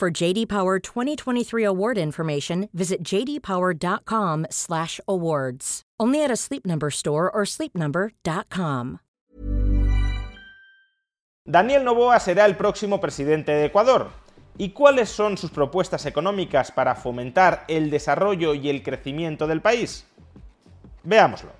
For JD Power 2023 award information, visit jdpower.com/awards. Only at a Sleep Number store or sleepnumber.com. Daniel Noboa será el próximo presidente de Ecuador. ¿Y cuáles son sus propuestas económicas para fomentar el desarrollo y el crecimiento del país? Veámoslo.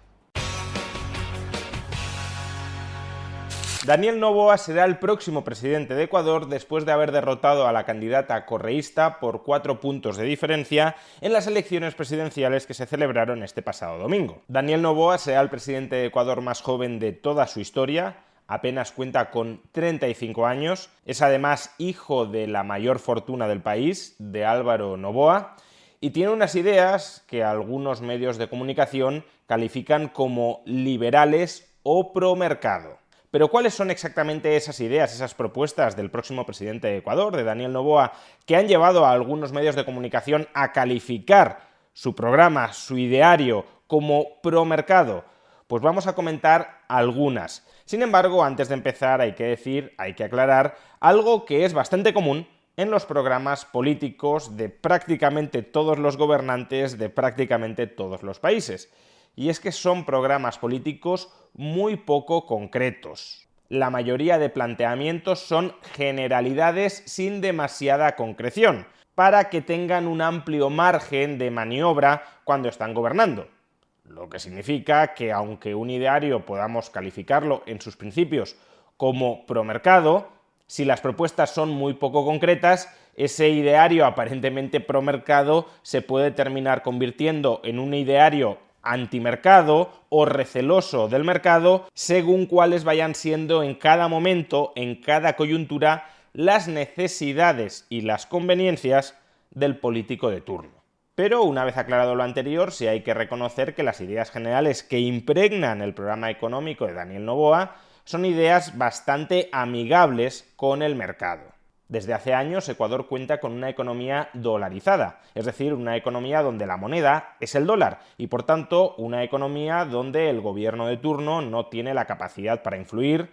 Daniel Noboa será el próximo presidente de Ecuador después de haber derrotado a la candidata correísta por cuatro puntos de diferencia en las elecciones presidenciales que se celebraron este pasado domingo. Daniel Noboa será el presidente de Ecuador más joven de toda su historia, apenas cuenta con 35 años, es además hijo de la mayor fortuna del país, de Álvaro Novoa, y tiene unas ideas que algunos medios de comunicación califican como liberales o pro mercado. Pero ¿cuáles son exactamente esas ideas, esas propuestas del próximo presidente de Ecuador, de Daniel Novoa, que han llevado a algunos medios de comunicación a calificar su programa, su ideario, como pro mercado? Pues vamos a comentar algunas. Sin embargo, antes de empezar hay que decir, hay que aclarar algo que es bastante común en los programas políticos de prácticamente todos los gobernantes de prácticamente todos los países. Y es que son programas políticos muy poco concretos. La mayoría de planteamientos son generalidades sin demasiada concreción, para que tengan un amplio margen de maniobra cuando están gobernando. Lo que significa que aunque un ideario podamos calificarlo en sus principios como promercado, si las propuestas son muy poco concretas, ese ideario aparentemente promercado se puede terminar convirtiendo en un ideario antimercado o receloso del mercado según cuáles vayan siendo en cada momento, en cada coyuntura, las necesidades y las conveniencias del político de turno. Pero una vez aclarado lo anterior, sí hay que reconocer que las ideas generales que impregnan el programa económico de Daniel Novoa son ideas bastante amigables con el mercado. Desde hace años Ecuador cuenta con una economía dolarizada, es decir, una economía donde la moneda es el dólar y por tanto una economía donde el gobierno de turno no tiene la capacidad para influir,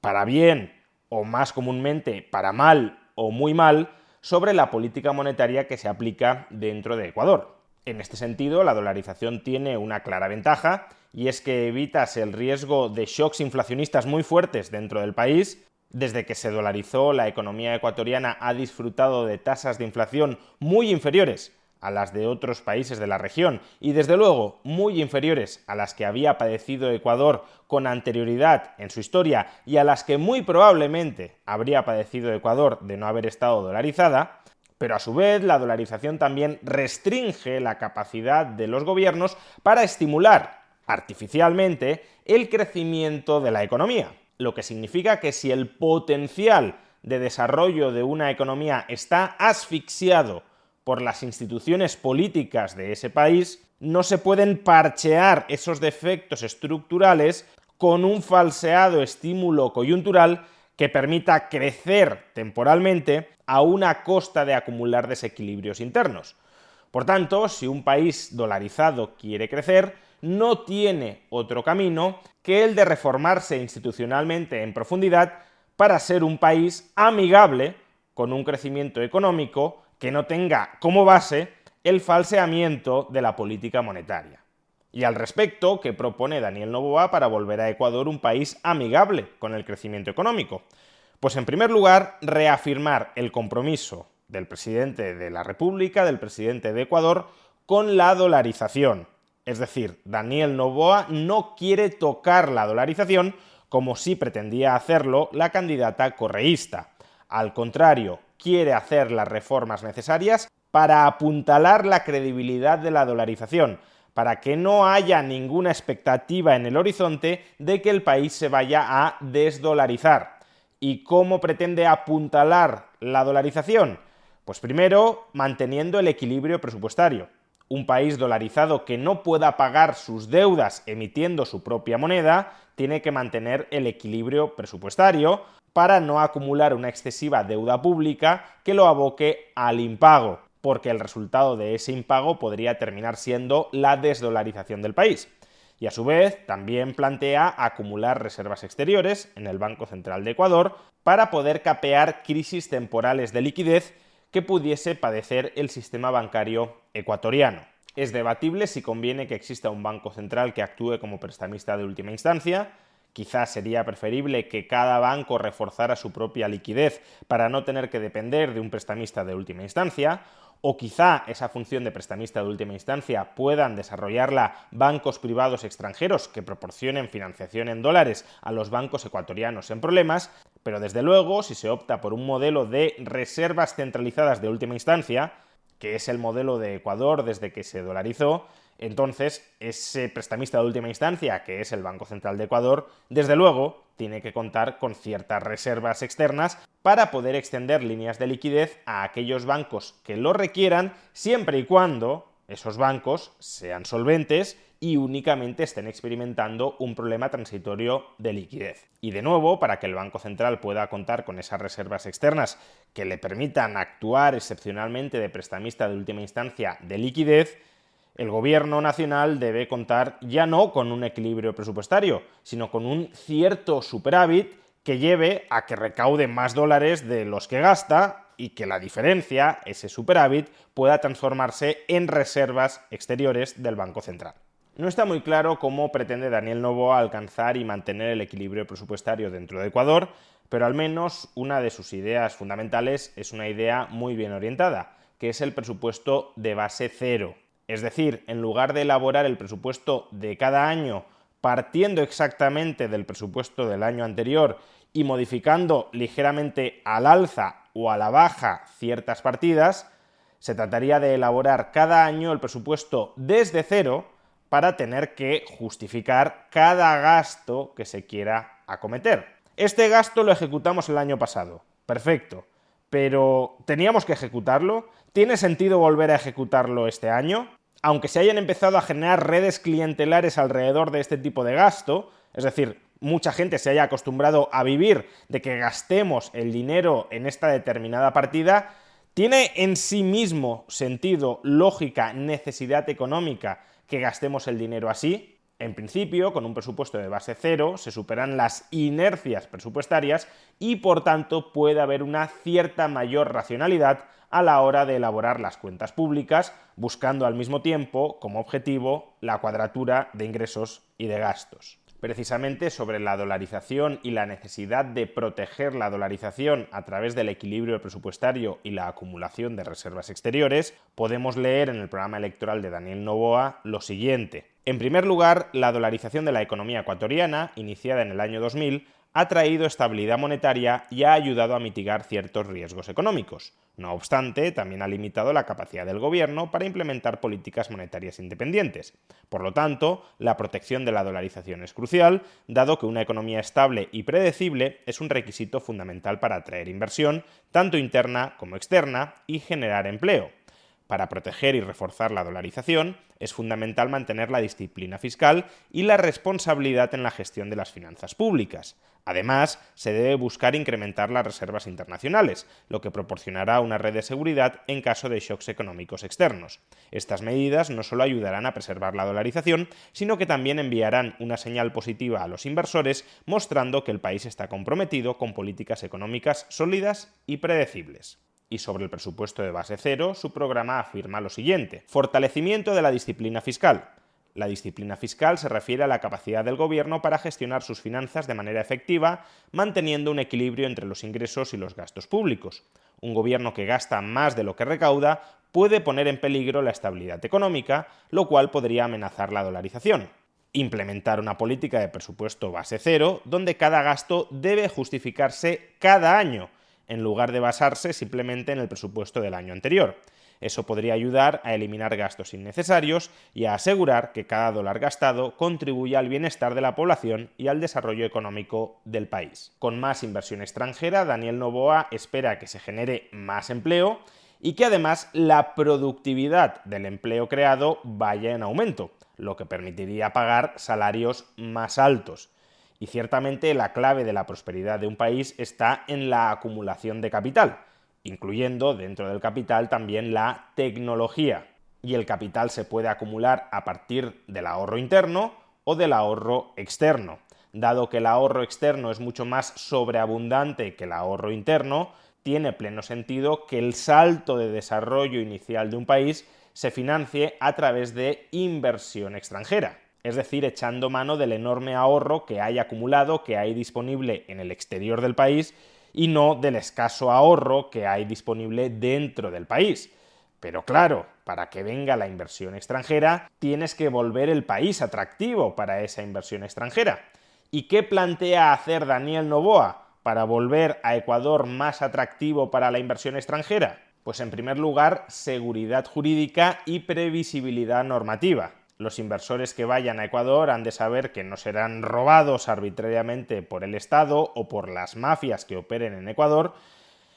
para bien o más comúnmente para mal o muy mal, sobre la política monetaria que se aplica dentro de Ecuador. En este sentido, la dolarización tiene una clara ventaja, y es que evitas el riesgo de shocks inflacionistas muy fuertes dentro del país. Desde que se dolarizó, la economía ecuatoriana ha disfrutado de tasas de inflación muy inferiores a las de otros países de la región y desde luego muy inferiores a las que había padecido Ecuador con anterioridad en su historia y a las que muy probablemente habría padecido Ecuador de no haber estado dolarizada, pero a su vez la dolarización también restringe la capacidad de los gobiernos para estimular artificialmente el crecimiento de la economía, lo que significa que si el potencial de desarrollo de una economía está asfixiado por las instituciones políticas de ese país, no se pueden parchear esos defectos estructurales con un falseado estímulo coyuntural que permita crecer temporalmente a una costa de acumular desequilibrios internos. Por tanto, si un país dolarizado quiere crecer, no tiene otro camino que el de reformarse institucionalmente en profundidad para ser un país amigable con un crecimiento económico que no tenga como base el falseamiento de la política monetaria. Y al respecto, ¿qué propone Daniel Novoa para volver a Ecuador un país amigable con el crecimiento económico? Pues en primer lugar, reafirmar el compromiso del presidente de la República, del presidente de Ecuador, con la dolarización. Es decir, Daniel Novoa no quiere tocar la dolarización como sí pretendía hacerlo la candidata correísta. Al contrario, quiere hacer las reformas necesarias para apuntalar la credibilidad de la dolarización, para que no haya ninguna expectativa en el horizonte de que el país se vaya a desdolarizar. ¿Y cómo pretende apuntalar la dolarización? Pues primero, manteniendo el equilibrio presupuestario. Un país dolarizado que no pueda pagar sus deudas emitiendo su propia moneda tiene que mantener el equilibrio presupuestario para no acumular una excesiva deuda pública que lo aboque al impago, porque el resultado de ese impago podría terminar siendo la desdolarización del país. Y a su vez también plantea acumular reservas exteriores en el Banco Central de Ecuador para poder capear crisis temporales de liquidez que pudiese padecer el sistema bancario ecuatoriano. Es debatible si conviene que exista un banco central que actúe como prestamista de última instancia. Quizás sería preferible que cada banco reforzara su propia liquidez para no tener que depender de un prestamista de última instancia, o quizá esa función de prestamista de última instancia puedan desarrollarla bancos privados extranjeros que proporcionen financiación en dólares a los bancos ecuatorianos en problemas, pero desde luego, si se opta por un modelo de reservas centralizadas de última instancia, que es el modelo de Ecuador desde que se dolarizó, entonces ese prestamista de última instancia, que es el Banco Central de Ecuador, desde luego tiene que contar con ciertas reservas externas para poder extender líneas de liquidez a aquellos bancos que lo requieran, siempre y cuando esos bancos sean solventes y únicamente estén experimentando un problema transitorio de liquidez. Y de nuevo, para que el Banco Central pueda contar con esas reservas externas que le permitan actuar excepcionalmente de prestamista de última instancia de liquidez, el gobierno nacional debe contar ya no con un equilibrio presupuestario, sino con un cierto superávit que lleve a que recaude más dólares de los que gasta y que la diferencia, ese superávit, pueda transformarse en reservas exteriores del Banco Central. No está muy claro cómo pretende Daniel Novoa alcanzar y mantener el equilibrio presupuestario dentro de Ecuador, pero al menos una de sus ideas fundamentales es una idea muy bien orientada, que es el presupuesto de base cero. Es decir, en lugar de elaborar el presupuesto de cada año partiendo exactamente del presupuesto del año anterior y modificando ligeramente al alza o a la baja ciertas partidas, se trataría de elaborar cada año el presupuesto desde cero para tener que justificar cada gasto que se quiera acometer. Este gasto lo ejecutamos el año pasado. Perfecto. Pero ¿teníamos que ejecutarlo? ¿Tiene sentido volver a ejecutarlo este año? Aunque se hayan empezado a generar redes clientelares alrededor de este tipo de gasto, es decir, mucha gente se haya acostumbrado a vivir de que gastemos el dinero en esta determinada partida, ¿tiene en sí mismo sentido, lógica, necesidad económica que gastemos el dinero así? En principio, con un presupuesto de base cero, se superan las inercias presupuestarias y, por tanto, puede haber una cierta mayor racionalidad a la hora de elaborar las cuentas públicas, buscando al mismo tiempo como objetivo la cuadratura de ingresos y de gastos precisamente sobre la dolarización y la necesidad de proteger la dolarización a través del equilibrio presupuestario y la acumulación de reservas exteriores, podemos leer en el programa electoral de Daniel Novoa lo siguiente. En primer lugar, la dolarización de la economía ecuatoriana, iniciada en el año 2000, ha traído estabilidad monetaria y ha ayudado a mitigar ciertos riesgos económicos. No obstante, también ha limitado la capacidad del gobierno para implementar políticas monetarias independientes. Por lo tanto, la protección de la dolarización es crucial, dado que una economía estable y predecible es un requisito fundamental para atraer inversión, tanto interna como externa, y generar empleo. Para proteger y reforzar la dolarización, es fundamental mantener la disciplina fiscal y la responsabilidad en la gestión de las finanzas públicas. Además, se debe buscar incrementar las reservas internacionales, lo que proporcionará una red de seguridad en caso de shocks económicos externos. Estas medidas no solo ayudarán a preservar la dolarización, sino que también enviarán una señal positiva a los inversores, mostrando que el país está comprometido con políticas económicas sólidas y predecibles y sobre el presupuesto de base cero, su programa afirma lo siguiente. Fortalecimiento de la disciplina fiscal. La disciplina fiscal se refiere a la capacidad del gobierno para gestionar sus finanzas de manera efectiva, manteniendo un equilibrio entre los ingresos y los gastos públicos. Un gobierno que gasta más de lo que recauda puede poner en peligro la estabilidad económica, lo cual podría amenazar la dolarización. Implementar una política de presupuesto base cero, donde cada gasto debe justificarse cada año, en lugar de basarse simplemente en el presupuesto del año anterior. Eso podría ayudar a eliminar gastos innecesarios y a asegurar que cada dólar gastado contribuya al bienestar de la población y al desarrollo económico del país. Con más inversión extranjera, Daniel Novoa espera que se genere más empleo y que además la productividad del empleo creado vaya en aumento, lo que permitiría pagar salarios más altos. Y ciertamente la clave de la prosperidad de un país está en la acumulación de capital, incluyendo dentro del capital también la tecnología. Y el capital se puede acumular a partir del ahorro interno o del ahorro externo. Dado que el ahorro externo es mucho más sobreabundante que el ahorro interno, tiene pleno sentido que el salto de desarrollo inicial de un país se financie a través de inversión extranjera, es decir, echando mano del enorme ahorro que hay acumulado, que hay disponible en el exterior del país y no del escaso ahorro que hay disponible dentro del país. Pero claro, para que venga la inversión extranjera, tienes que volver el país atractivo para esa inversión extranjera. ¿Y qué plantea hacer Daniel Novoa? para volver a Ecuador más atractivo para la inversión extranjera? Pues en primer lugar, seguridad jurídica y previsibilidad normativa. Los inversores que vayan a Ecuador han de saber que no serán robados arbitrariamente por el Estado o por las mafias que operen en Ecuador,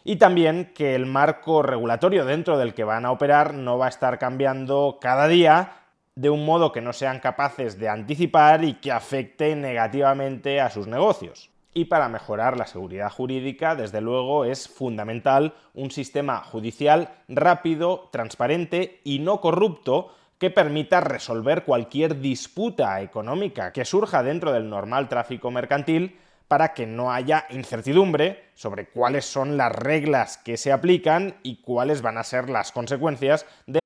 y también que el marco regulatorio dentro del que van a operar no va a estar cambiando cada día de un modo que no sean capaces de anticipar y que afecte negativamente a sus negocios. Y para mejorar la seguridad jurídica, desde luego, es fundamental un sistema judicial rápido, transparente y no corrupto que permita resolver cualquier disputa económica que surja dentro del normal tráfico mercantil para que no haya incertidumbre sobre cuáles son las reglas que se aplican y cuáles van a ser las consecuencias de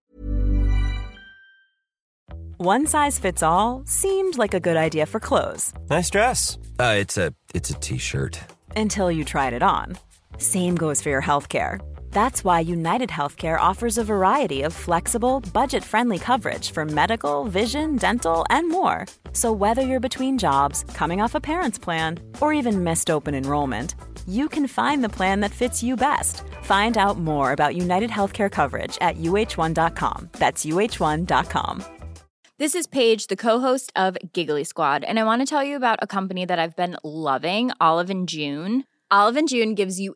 One size fits all seemed like a good idea for clothes. Nice dress. Uh, it's a it's a t-shirt. Until you tried it on. Same goes for your healthcare. That's why United Healthcare offers a variety of flexible, budget-friendly coverage for medical, vision, dental, and more. So whether you're between jobs, coming off a parent's plan, or even missed open enrollment, you can find the plan that fits you best. Find out more about United Healthcare coverage at uh1.com. That's uh1.com. This is Paige, the co-host of Giggly Squad, and I want to tell you about a company that I've been loving, Olive and June. Olive and June gives you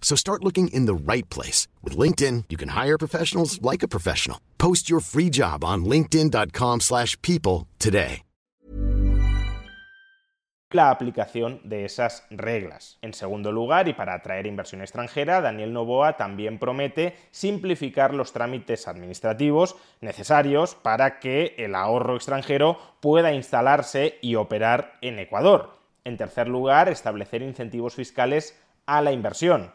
So start looking in the right place. With LinkedIn, you can hire professionals like a professional. Post your free job on linkedin.com slash people today. La aplicación de esas reglas. En segundo lugar, y para atraer inversión extranjera, Daniel Novoa también promete simplificar los trámites administrativos necesarios para que el ahorro extranjero pueda instalarse y operar en Ecuador. En tercer lugar, establecer incentivos fiscales a la inversión.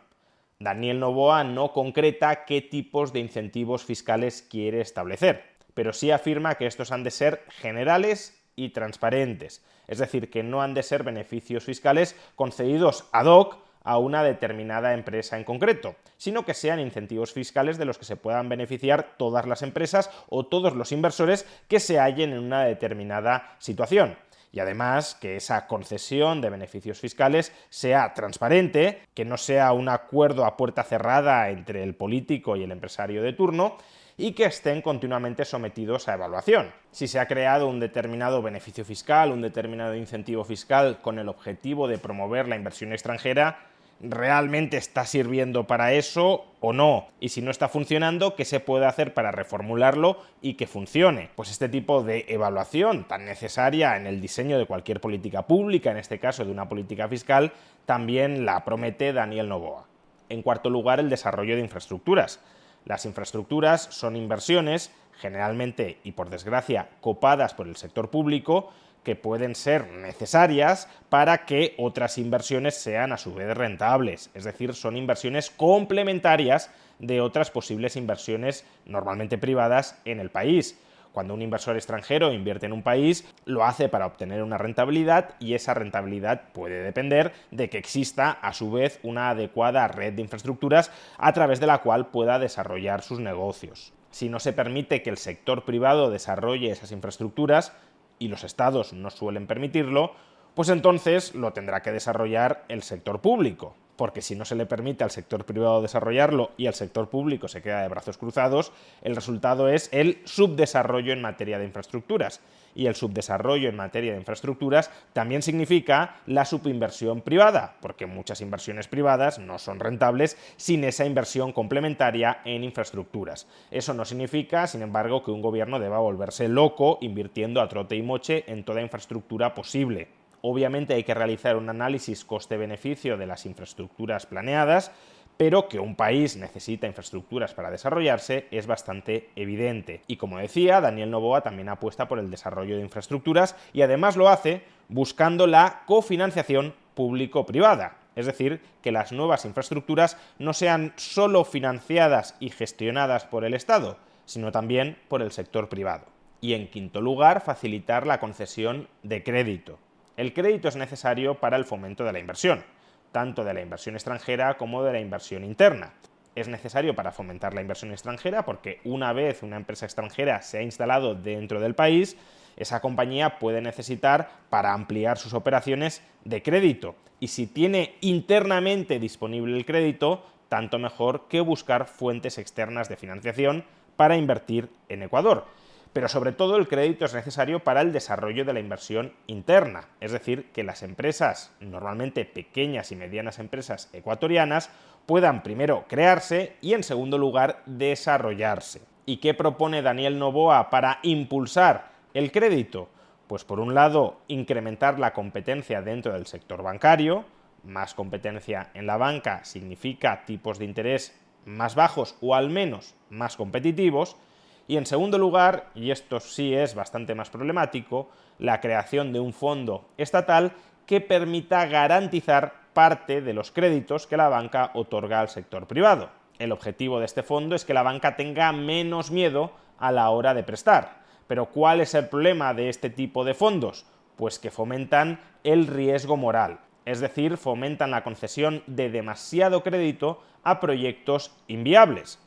Daniel Novoa no concreta qué tipos de incentivos fiscales quiere establecer, pero sí afirma que estos han de ser generales y transparentes, es decir, que no han de ser beneficios fiscales concedidos ad hoc a una determinada empresa en concreto, sino que sean incentivos fiscales de los que se puedan beneficiar todas las empresas o todos los inversores que se hallen en una determinada situación y además que esa concesión de beneficios fiscales sea transparente, que no sea un acuerdo a puerta cerrada entre el político y el empresario de turno y que estén continuamente sometidos a evaluación. Si se ha creado un determinado beneficio fiscal, un determinado incentivo fiscal con el objetivo de promover la inversión extranjera, realmente está sirviendo para eso o no. Y si no está funcionando, ¿qué se puede hacer para reformularlo y que funcione? Pues este tipo de evaluación tan necesaria en el diseño de cualquier política pública, en este caso de una política fiscal, también la promete Daniel Novoa. En cuarto lugar, el desarrollo de infraestructuras. Las infraestructuras son inversiones, generalmente y por desgracia, copadas por el sector público, que pueden ser necesarias para que otras inversiones sean a su vez rentables. Es decir, son inversiones complementarias de otras posibles inversiones normalmente privadas en el país. Cuando un inversor extranjero invierte en un país, lo hace para obtener una rentabilidad y esa rentabilidad puede depender de que exista a su vez una adecuada red de infraestructuras a través de la cual pueda desarrollar sus negocios. Si no se permite que el sector privado desarrolle esas infraestructuras, y los estados no suelen permitirlo, pues entonces lo tendrá que desarrollar el sector público porque si no se le permite al sector privado desarrollarlo y al sector público se queda de brazos cruzados, el resultado es el subdesarrollo en materia de infraestructuras. Y el subdesarrollo en materia de infraestructuras también significa la subinversión privada, porque muchas inversiones privadas no son rentables sin esa inversión complementaria en infraestructuras. Eso no significa, sin embargo, que un gobierno deba volverse loco invirtiendo a trote y moche en toda infraestructura posible. Obviamente hay que realizar un análisis coste-beneficio de las infraestructuras planeadas, pero que un país necesita infraestructuras para desarrollarse es bastante evidente. Y como decía, Daniel Novoa también apuesta por el desarrollo de infraestructuras y además lo hace buscando la cofinanciación público-privada. Es decir, que las nuevas infraestructuras no sean solo financiadas y gestionadas por el Estado, sino también por el sector privado. Y en quinto lugar, facilitar la concesión de crédito. El crédito es necesario para el fomento de la inversión, tanto de la inversión extranjera como de la inversión interna. Es necesario para fomentar la inversión extranjera porque una vez una empresa extranjera se ha instalado dentro del país, esa compañía puede necesitar para ampliar sus operaciones de crédito. Y si tiene internamente disponible el crédito, tanto mejor que buscar fuentes externas de financiación para invertir en Ecuador pero sobre todo el crédito es necesario para el desarrollo de la inversión interna, es decir, que las empresas, normalmente pequeñas y medianas empresas ecuatorianas, puedan primero crearse y en segundo lugar desarrollarse. ¿Y qué propone Daniel Novoa para impulsar el crédito? Pues por un lado, incrementar la competencia dentro del sector bancario, más competencia en la banca significa tipos de interés más bajos o al menos más competitivos, y en segundo lugar, y esto sí es bastante más problemático, la creación de un fondo estatal que permita garantizar parte de los créditos que la banca otorga al sector privado. El objetivo de este fondo es que la banca tenga menos miedo a la hora de prestar. Pero ¿cuál es el problema de este tipo de fondos? Pues que fomentan el riesgo moral, es decir, fomentan la concesión de demasiado crédito a proyectos inviables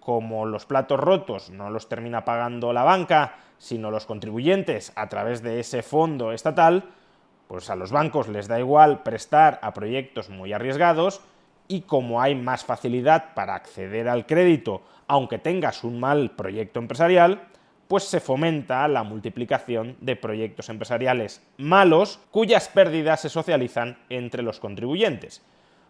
como los platos rotos no los termina pagando la banca, sino los contribuyentes a través de ese fondo estatal, pues a los bancos les da igual prestar a proyectos muy arriesgados y como hay más facilidad para acceder al crédito, aunque tengas un mal proyecto empresarial, pues se fomenta la multiplicación de proyectos empresariales malos cuyas pérdidas se socializan entre los contribuyentes.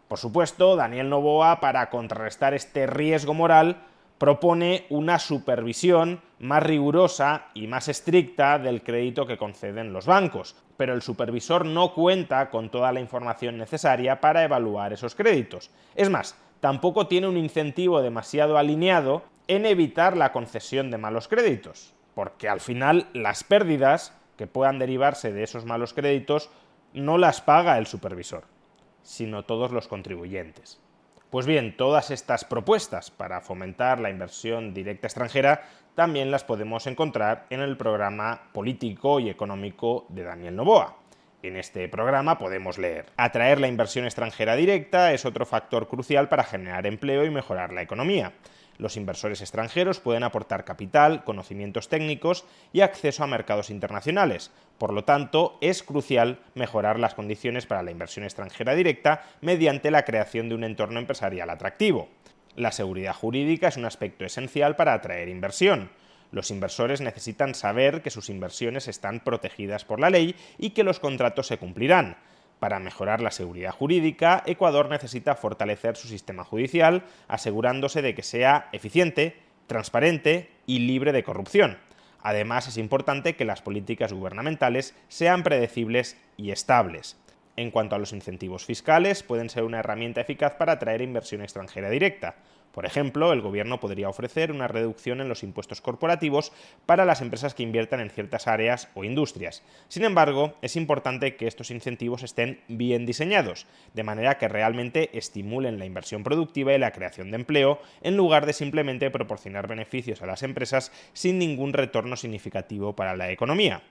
Por supuesto, Daniel Novoa, para contrarrestar este riesgo moral, propone una supervisión más rigurosa y más estricta del crédito que conceden los bancos, pero el supervisor no cuenta con toda la información necesaria para evaluar esos créditos. Es más, tampoco tiene un incentivo demasiado alineado en evitar la concesión de malos créditos, porque al final las pérdidas que puedan derivarse de esos malos créditos no las paga el supervisor, sino todos los contribuyentes. Pues bien, todas estas propuestas para fomentar la inversión directa extranjera también las podemos encontrar en el programa político y económico de Daniel Novoa. En este programa podemos leer, atraer la inversión extranjera directa es otro factor crucial para generar empleo y mejorar la economía. Los inversores extranjeros pueden aportar capital, conocimientos técnicos y acceso a mercados internacionales. Por lo tanto, es crucial mejorar las condiciones para la inversión extranjera directa mediante la creación de un entorno empresarial atractivo. La seguridad jurídica es un aspecto esencial para atraer inversión. Los inversores necesitan saber que sus inversiones están protegidas por la ley y que los contratos se cumplirán. Para mejorar la seguridad jurídica, Ecuador necesita fortalecer su sistema judicial, asegurándose de que sea eficiente, transparente y libre de corrupción. Además, es importante que las políticas gubernamentales sean predecibles y estables. En cuanto a los incentivos fiscales, pueden ser una herramienta eficaz para atraer inversión extranjera directa. Por ejemplo, el gobierno podría ofrecer una reducción en los impuestos corporativos para las empresas que inviertan en ciertas áreas o industrias. Sin embargo, es importante que estos incentivos estén bien diseñados, de manera que realmente estimulen la inversión productiva y la creación de empleo, en lugar de simplemente proporcionar beneficios a las empresas sin ningún retorno significativo para la economía.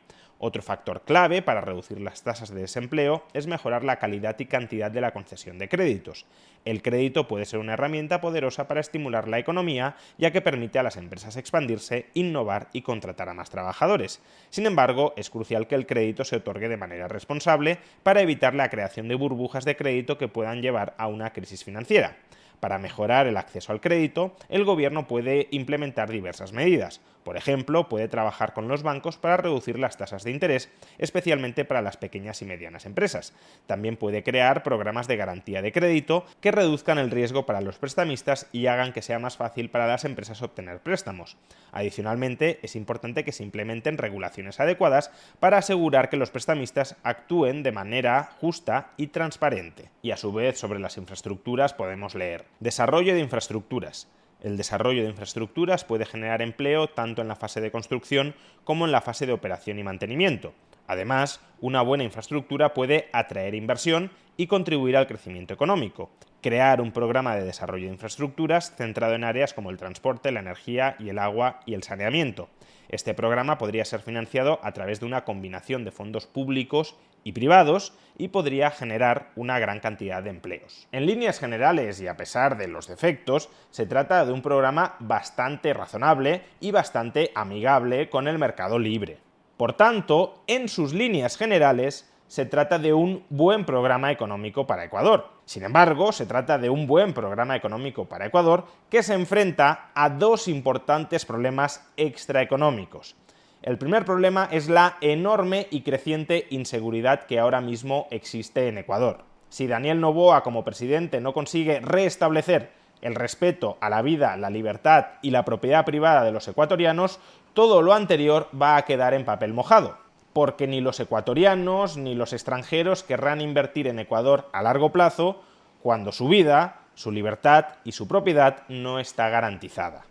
Otro factor clave para reducir las tasas de desempleo es mejorar la calidad y cantidad de la concesión de créditos. El crédito puede ser una herramienta poderosa para estimular la economía, ya que permite a las empresas expandirse, innovar y contratar a más trabajadores. Sin embargo, es crucial que el crédito se otorgue de manera responsable para evitar la creación de burbujas de crédito que puedan llevar a una crisis financiera. Para mejorar el acceso al crédito, el gobierno puede implementar diversas medidas. Por ejemplo, puede trabajar con los bancos para reducir las tasas de interés, especialmente para las pequeñas y medianas empresas. También puede crear programas de garantía de crédito que reduzcan el riesgo para los prestamistas y hagan que sea más fácil para las empresas obtener préstamos. Adicionalmente, es importante que se implementen regulaciones adecuadas para asegurar que los prestamistas actúen de manera justa y transparente. Y a su vez, sobre las infraestructuras podemos leer Desarrollo de infraestructuras. El desarrollo de infraestructuras puede generar empleo tanto en la fase de construcción como en la fase de operación y mantenimiento. Además, una buena infraestructura puede atraer inversión y contribuir al crecimiento económico. Crear un programa de desarrollo de infraestructuras centrado en áreas como el transporte, la energía y el agua y el saneamiento. Este programa podría ser financiado a través de una combinación de fondos públicos y privados y podría generar una gran cantidad de empleos. En líneas generales y a pesar de los defectos, se trata de un programa bastante razonable y bastante amigable con el mercado libre. Por tanto, en sus líneas generales, se trata de un buen programa económico para Ecuador. Sin embargo, se trata de un buen programa económico para Ecuador que se enfrenta a dos importantes problemas extraeconómicos. El primer problema es la enorme y creciente inseguridad que ahora mismo existe en Ecuador. Si Daniel Novoa como presidente no consigue restablecer el respeto a la vida, la libertad y la propiedad privada de los ecuatorianos, todo lo anterior va a quedar en papel mojado, porque ni los ecuatorianos ni los extranjeros querrán invertir en Ecuador a largo plazo cuando su vida, su libertad y su propiedad no está garantizada.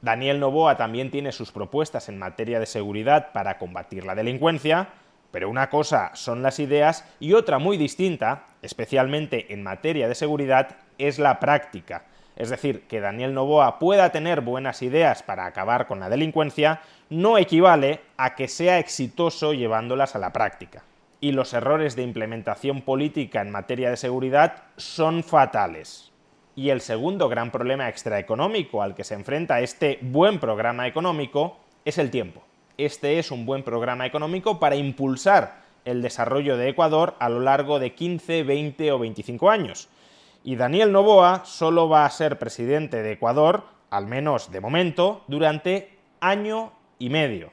Daniel Novoa también tiene sus propuestas en materia de seguridad para combatir la delincuencia, pero una cosa son las ideas y otra muy distinta, especialmente en materia de seguridad, es la práctica. Es decir, que Daniel Novoa pueda tener buenas ideas para acabar con la delincuencia no equivale a que sea exitoso llevándolas a la práctica. Y los errores de implementación política en materia de seguridad son fatales. Y el segundo gran problema extraeconómico al que se enfrenta este buen programa económico es el tiempo. Este es un buen programa económico para impulsar el desarrollo de Ecuador a lo largo de 15, 20 o 25 años. Y Daniel Novoa solo va a ser presidente de Ecuador, al menos de momento, durante año y medio.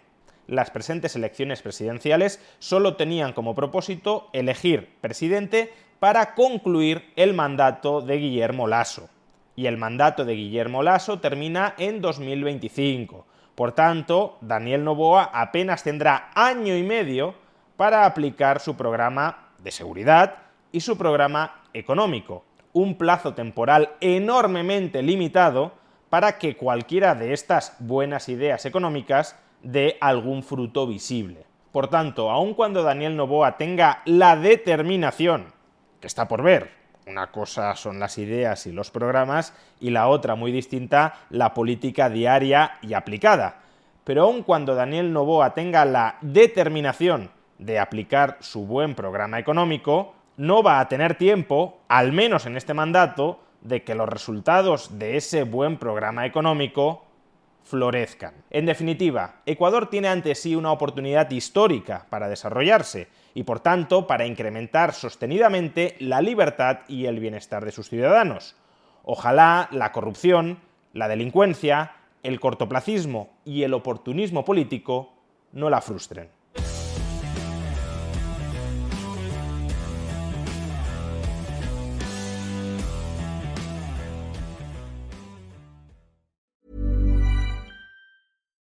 Las presentes elecciones presidenciales solo tenían como propósito elegir presidente para concluir el mandato de Guillermo Lasso. Y el mandato de Guillermo Lasso termina en 2025. Por tanto, Daniel Novoa apenas tendrá año y medio para aplicar su programa de seguridad y su programa económico. Un plazo temporal enormemente limitado para que cualquiera de estas buenas ideas económicas dé algún fruto visible. Por tanto, aun cuando Daniel Novoa tenga la determinación está por ver. Una cosa son las ideas y los programas y la otra muy distinta, la política diaria y aplicada. Pero aun cuando Daniel Novoa tenga la determinación de aplicar su buen programa económico, no va a tener tiempo, al menos en este mandato, de que los resultados de ese buen programa económico florezcan. En definitiva, Ecuador tiene ante sí una oportunidad histórica para desarrollarse y por tanto para incrementar sostenidamente la libertad y el bienestar de sus ciudadanos. Ojalá la corrupción, la delincuencia, el cortoplacismo y el oportunismo político no la frustren.